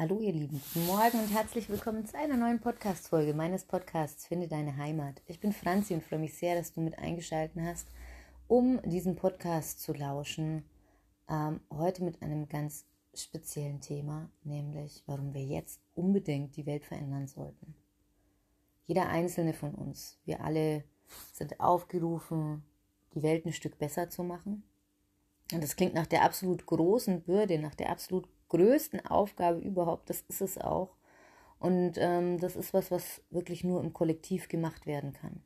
Hallo ihr Lieben, guten Morgen und herzlich willkommen zu einer neuen Podcast-Folge meines Podcasts Finde deine Heimat. Ich bin Franzi und freue mich sehr, dass du mit eingeschaltet hast, um diesen Podcast zu lauschen. Ähm, heute mit einem ganz speziellen Thema, nämlich warum wir jetzt unbedingt die Welt verändern sollten. Jeder einzelne von uns, wir alle sind aufgerufen, die Welt ein Stück besser zu machen. Und das klingt nach der absolut großen Bürde, nach der absolut größten Aufgabe überhaupt. Das ist es auch. Und ähm, das ist was, was wirklich nur im Kollektiv gemacht werden kann.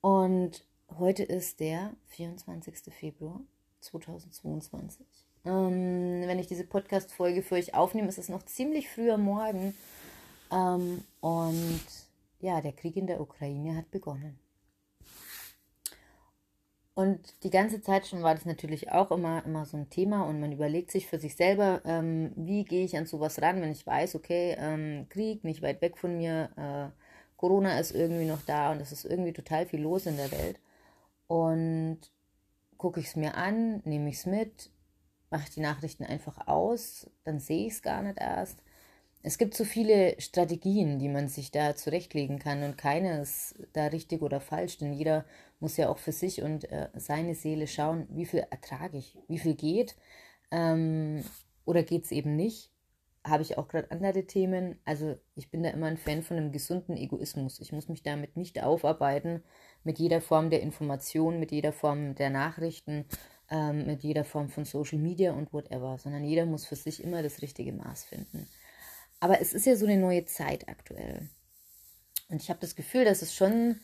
Und heute ist der 24. Februar 2022. Ähm, wenn ich diese Podcast-Folge für euch aufnehme, ist es noch ziemlich früh am Morgen. Ähm, und ja, der Krieg in der Ukraine hat begonnen. Und die ganze Zeit schon war das natürlich auch immer, immer so ein Thema und man überlegt sich für sich selber, ähm, wie gehe ich an sowas ran, wenn ich weiß, okay, ähm, Krieg nicht weit weg von mir, äh, Corona ist irgendwie noch da und es ist irgendwie total viel los in der Welt. Und gucke ich es mir an, nehme ich es mit, mache die Nachrichten einfach aus, dann sehe ich es gar nicht erst es gibt so viele Strategien, die man sich da zurechtlegen kann und keine ist da richtig oder falsch, denn jeder muss ja auch für sich und äh, seine Seele schauen, wie viel ertrage ich, wie viel geht ähm, oder geht es eben nicht. Habe ich auch gerade andere Themen. Also ich bin da immer ein Fan von einem gesunden Egoismus. Ich muss mich damit nicht aufarbeiten mit jeder Form der Information, mit jeder Form der Nachrichten, ähm, mit jeder Form von Social Media und whatever, sondern jeder muss für sich immer das richtige Maß finden. Aber es ist ja so eine neue Zeit aktuell. Und ich habe das Gefühl, dass es schon,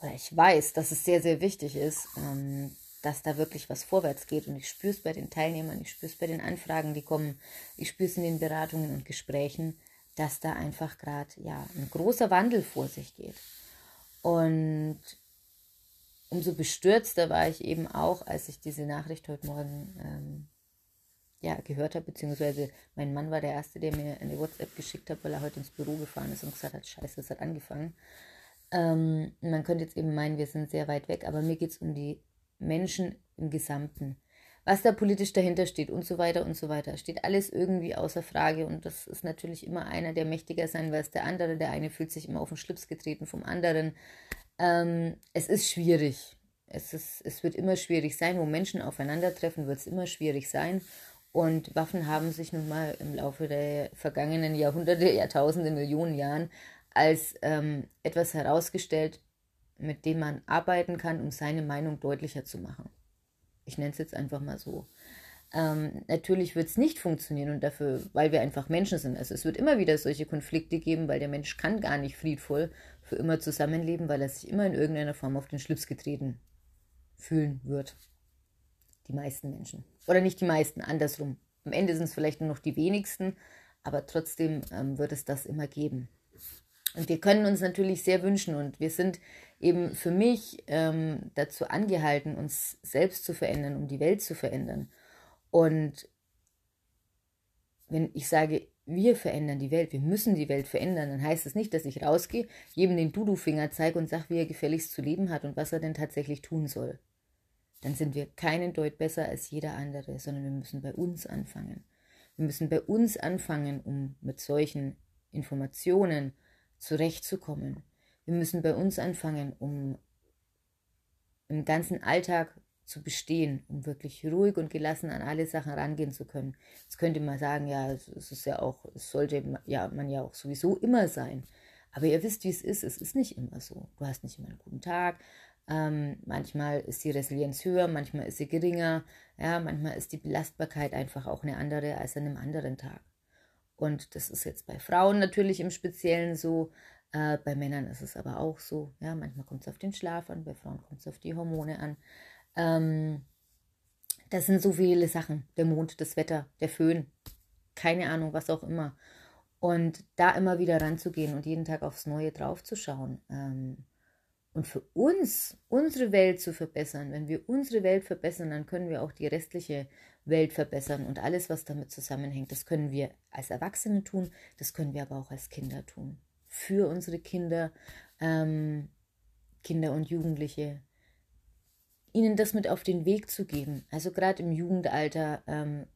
oder ich weiß, dass es sehr, sehr wichtig ist, ähm, dass da wirklich was vorwärts geht. Und ich spüre es bei den Teilnehmern, ich spüre es bei den Anfragen, die kommen, ich spüre es in den Beratungen und Gesprächen, dass da einfach gerade ja, ein großer Wandel vor sich geht. Und umso bestürzter war ich eben auch, als ich diese Nachricht heute Morgen ähm, ja, gehört habe, beziehungsweise mein Mann war der Erste, der mir eine WhatsApp geschickt hat, weil er heute ins Büro gefahren ist und gesagt hat, scheiße, es hat angefangen. Ähm, man könnte jetzt eben meinen, wir sind sehr weit weg, aber mir geht es um die Menschen im Gesamten. Was da politisch dahinter steht und so weiter und so weiter, steht alles irgendwie außer Frage und das ist natürlich immer einer, der mächtiger sein will als der andere. Der eine fühlt sich immer auf den Schlips getreten vom anderen. Ähm, es ist schwierig. Es, ist, es wird immer schwierig sein, wo Menschen aufeinandertreffen, wird es immer schwierig sein. Und Waffen haben sich nun mal im Laufe der vergangenen Jahrhunderte, Jahrtausende, Millionen Jahren als ähm, etwas herausgestellt, mit dem man arbeiten kann, um seine Meinung deutlicher zu machen. Ich nenne es jetzt einfach mal so. Ähm, natürlich wird es nicht funktionieren und dafür, weil wir einfach Menschen sind. Also es wird immer wieder solche Konflikte geben, weil der Mensch kann gar nicht friedvoll für immer zusammenleben, weil er sich immer in irgendeiner Form auf den Schlips getreten fühlen wird. Die meisten Menschen. Oder nicht die meisten, andersrum. Am Ende sind es vielleicht nur noch die wenigsten, aber trotzdem ähm, wird es das immer geben. Und wir können uns natürlich sehr wünschen und wir sind eben für mich ähm, dazu angehalten, uns selbst zu verändern, um die Welt zu verändern. Und wenn ich sage, wir verändern die Welt, wir müssen die Welt verändern, dann heißt es das nicht, dass ich rausgehe, jedem den Dudu-Finger zeige und sage, wie er gefälligst zu leben hat und was er denn tatsächlich tun soll dann sind wir keinen Deut besser als jeder andere, sondern wir müssen bei uns anfangen. Wir müssen bei uns anfangen, um mit solchen Informationen zurechtzukommen. Wir müssen bei uns anfangen, um im ganzen Alltag zu bestehen, um wirklich ruhig und gelassen an alle Sachen rangehen zu können. Jetzt könnte man sagen, ja, es ist ja auch, es sollte ja man ja auch sowieso immer sein. Aber ihr wisst, wie es ist. Es ist nicht immer so. Du hast nicht immer einen guten Tag. Ähm, manchmal ist die Resilienz höher, manchmal ist sie geringer. Ja, manchmal ist die Belastbarkeit einfach auch eine andere als an einem anderen Tag. Und das ist jetzt bei Frauen natürlich im Speziellen so. Äh, bei Männern ist es aber auch so. Ja, manchmal kommt es auf den Schlaf an, bei Frauen kommt es auf die Hormone an. Ähm, das sind so viele Sachen. Der Mond, das Wetter, der Föhn, keine Ahnung, was auch immer. Und da immer wieder ranzugehen und jeden Tag aufs Neue draufzuschauen. Ähm, und für uns, unsere Welt zu verbessern, wenn wir unsere Welt verbessern, dann können wir auch die restliche Welt verbessern und alles, was damit zusammenhängt. Das können wir als Erwachsene tun, das können wir aber auch als Kinder tun. Für unsere Kinder, ähm, Kinder und Jugendliche, ihnen das mit auf den Weg zu geben. Also gerade im Jugendalter, ähm,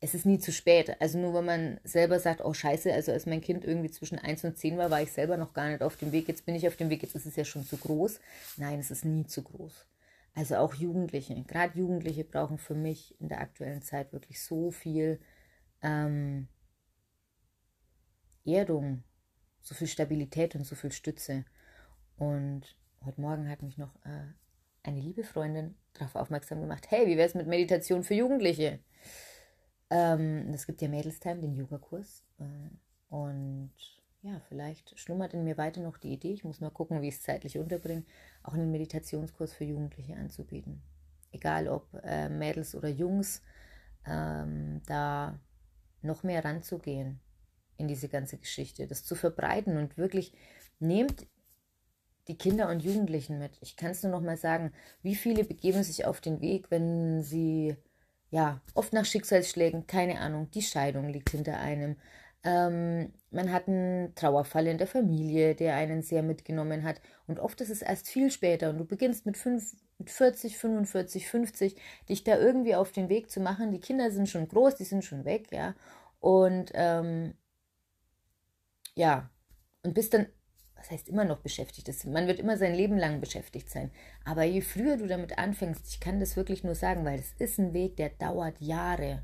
es ist nie zu spät. Also nur wenn man selber sagt, oh scheiße, also als mein Kind irgendwie zwischen 1 und 10 war, war ich selber noch gar nicht auf dem Weg. Jetzt bin ich auf dem Weg, jetzt ist es ja schon zu groß. Nein, es ist nie zu groß. Also auch Jugendliche, gerade Jugendliche brauchen für mich in der aktuellen Zeit wirklich so viel ähm, Erdung, so viel Stabilität und so viel Stütze. Und heute Morgen hat mich noch äh, eine liebe Freundin darauf aufmerksam gemacht, hey, wie wäre es mit Meditation für Jugendliche? Ähm, es gibt ja Mädelstime, den Yogakurs. Äh, und ja, vielleicht schlummert in mir weiter noch die Idee, ich muss mal gucken, wie ich es zeitlich unterbringe, auch einen Meditationskurs für Jugendliche anzubieten. Egal ob äh, Mädels oder Jungs, ähm, da noch mehr ranzugehen in diese ganze Geschichte, das zu verbreiten und wirklich nehmt die Kinder und Jugendlichen mit. Ich kann es nur noch mal sagen, wie viele begeben sich auf den Weg, wenn sie ja, oft nach Schicksalsschlägen, keine Ahnung, die Scheidung liegt hinter einem. Ähm, man hat einen Trauerfall in der Familie, der einen sehr mitgenommen hat. Und oft ist es erst viel später und du beginnst mit, fünf, mit 40, 45, 50, dich da irgendwie auf den Weg zu machen. Die Kinder sind schon groß, die sind schon weg, ja. Und ähm, ja, und bist dann was heißt immer noch beschäftigt ist. Man wird immer sein Leben lang beschäftigt sein. Aber je früher du damit anfängst, ich kann das wirklich nur sagen, weil es ist ein Weg, der dauert Jahre.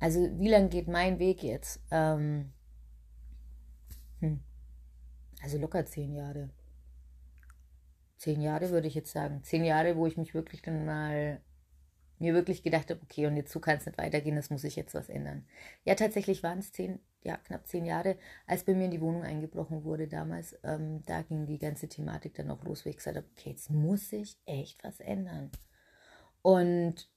Also wie lange geht mein Weg jetzt? Ähm, hm. Also locker zehn Jahre. Zehn Jahre würde ich jetzt sagen. Zehn Jahre, wo ich mich wirklich dann mal mir wirklich gedacht habe, okay, und jetzt so kann es nicht weitergehen, das muss ich jetzt was ändern. Ja, tatsächlich waren es zehn, ja, knapp zehn Jahre, als bei mir in die Wohnung eingebrochen wurde damals. Ähm, da ging die ganze Thematik dann auch los, wo ich gesagt habe, okay, jetzt muss ich echt was ändern. Und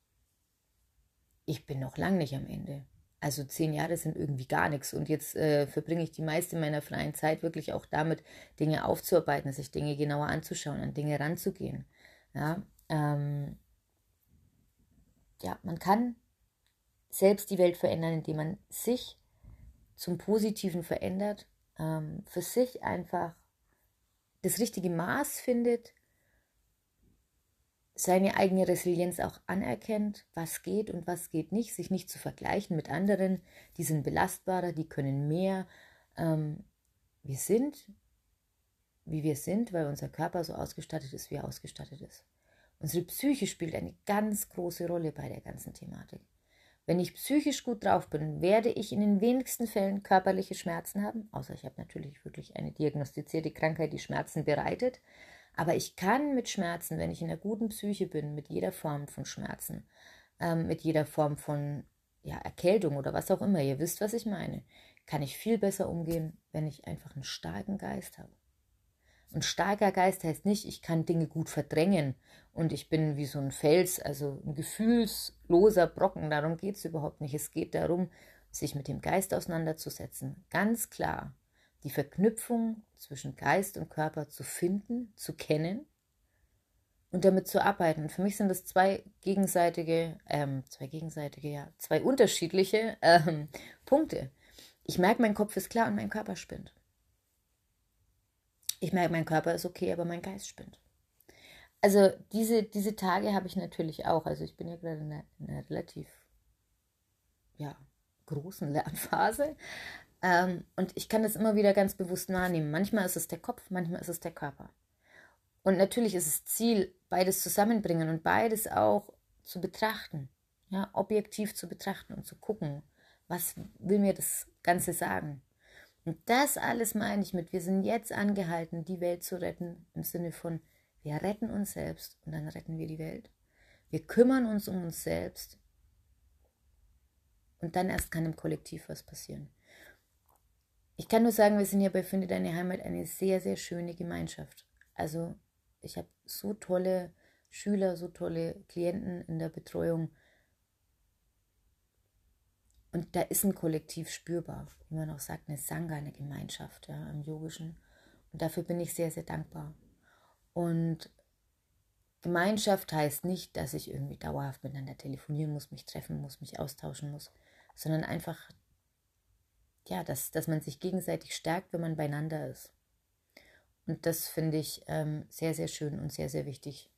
ich bin noch lange nicht am Ende. Also zehn Jahre sind irgendwie gar nichts. Und jetzt äh, verbringe ich die meiste meiner freien Zeit wirklich auch damit, Dinge aufzuarbeiten, sich Dinge genauer anzuschauen, an Dinge ranzugehen. Ja, ähm, ja, man kann selbst die Welt verändern, indem man sich zum Positiven verändert, ähm, für sich einfach das richtige Maß findet, seine eigene Resilienz auch anerkennt, was geht und was geht nicht, sich nicht zu vergleichen mit anderen, die sind belastbarer, die können mehr. Ähm, wir sind, wie wir sind, weil unser Körper so ausgestattet ist, wie er ausgestattet ist. Unsere Psyche spielt eine ganz große Rolle bei der ganzen Thematik. Wenn ich psychisch gut drauf bin, werde ich in den wenigsten Fällen körperliche Schmerzen haben, außer ich habe natürlich wirklich eine diagnostizierte Krankheit, die Schmerzen bereitet. Aber ich kann mit Schmerzen, wenn ich in einer guten Psyche bin, mit jeder Form von Schmerzen, ähm, mit jeder Form von ja, Erkältung oder was auch immer, ihr wisst, was ich meine, kann ich viel besser umgehen, wenn ich einfach einen starken Geist habe. Und starker Geist heißt nicht, ich kann Dinge gut verdrängen und ich bin wie so ein Fels, also ein gefühlsloser Brocken. Darum geht es überhaupt nicht. Es geht darum, sich mit dem Geist auseinanderzusetzen. Ganz klar, die Verknüpfung zwischen Geist und Körper zu finden, zu kennen und damit zu arbeiten. Für mich sind das zwei gegenseitige, ähm, zwei gegenseitige, ja, zwei unterschiedliche ähm, Punkte. Ich merke, mein Kopf ist klar und mein Körper spinnt. Ich merke, mein Körper ist okay, aber mein Geist spinnt. Also diese, diese Tage habe ich natürlich auch. Also ich bin ja gerade in einer, in einer relativ ja, großen Lernphase. Ähm, und ich kann das immer wieder ganz bewusst wahrnehmen. Manchmal ist es der Kopf, manchmal ist es der Körper. Und natürlich ist es Ziel, beides zusammenbringen und beides auch zu betrachten. Ja, objektiv zu betrachten und zu gucken, was will mir das Ganze sagen. Und das alles meine ich mit, wir sind jetzt angehalten, die Welt zu retten, im Sinne von, wir retten uns selbst und dann retten wir die Welt. Wir kümmern uns um uns selbst und dann erst kann im Kollektiv was passieren. Ich kann nur sagen, wir sind hier bei Finde Deine Heimat eine sehr, sehr schöne Gemeinschaft. Also ich habe so tolle Schüler, so tolle Klienten in der Betreuung. Und da ist ein Kollektiv spürbar, wie man auch sagt, eine Sangha, eine Gemeinschaft ja, im Yogischen. Und dafür bin ich sehr, sehr dankbar. Und Gemeinschaft heißt nicht, dass ich irgendwie dauerhaft miteinander telefonieren muss, mich treffen muss, mich austauschen muss, sondern einfach, ja, dass, dass man sich gegenseitig stärkt, wenn man beieinander ist. Und das finde ich ähm, sehr, sehr schön und sehr, sehr wichtig.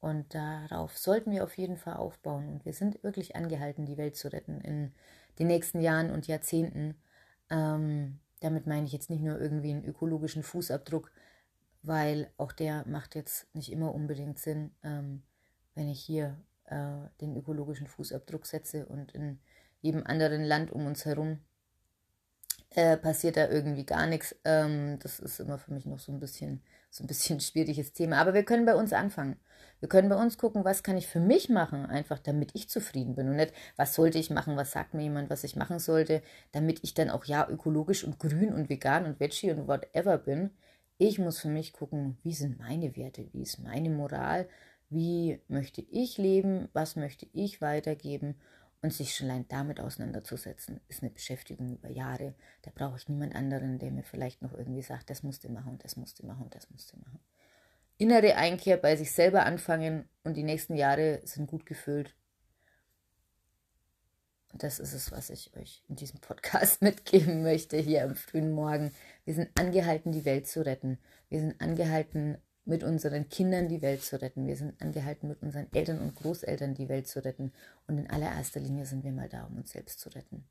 Und darauf sollten wir auf jeden Fall aufbauen. Und wir sind wirklich angehalten, die Welt zu retten in den nächsten Jahren und Jahrzehnten. Ähm, damit meine ich jetzt nicht nur irgendwie einen ökologischen Fußabdruck, weil auch der macht jetzt nicht immer unbedingt Sinn, ähm, wenn ich hier äh, den ökologischen Fußabdruck setze und in jedem anderen Land um uns herum äh, passiert da irgendwie gar nichts. Ähm, das ist immer für mich noch so ein bisschen so ein bisschen schwieriges Thema. Aber wir können bei uns anfangen. Wir können bei uns gucken, was kann ich für mich machen, einfach damit ich zufrieden bin und nicht, was sollte ich machen, was sagt mir jemand, was ich machen sollte, damit ich dann auch ja ökologisch und grün und vegan und veggie und whatever bin. Ich muss für mich gucken, wie sind meine Werte, wie ist meine Moral, wie möchte ich leben, was möchte ich weitergeben und sich schon allein damit auseinanderzusetzen, ist eine Beschäftigung über Jahre. Da brauche ich niemand anderen, der mir vielleicht noch irgendwie sagt, das musst du machen das musst du machen das musst du machen. Innere Einkehr bei sich selber anfangen und die nächsten Jahre sind gut gefüllt. Und das ist es, was ich euch in diesem Podcast mitgeben möchte, hier am frühen Morgen. Wir sind angehalten, die Welt zu retten. Wir sind angehalten, mit unseren Kindern die Welt zu retten. Wir sind angehalten, mit unseren Eltern und Großeltern die Welt zu retten. Und in allererster Linie sind wir mal da, um uns selbst zu retten.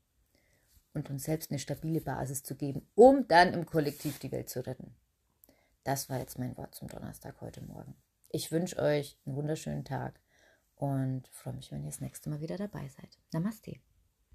Und uns selbst eine stabile Basis zu geben, um dann im Kollektiv die Welt zu retten. Das war jetzt mein Wort zum Donnerstag heute Morgen. Ich wünsche euch einen wunderschönen Tag und freue mich, wenn ihr das nächste Mal wieder dabei seid. Namaste.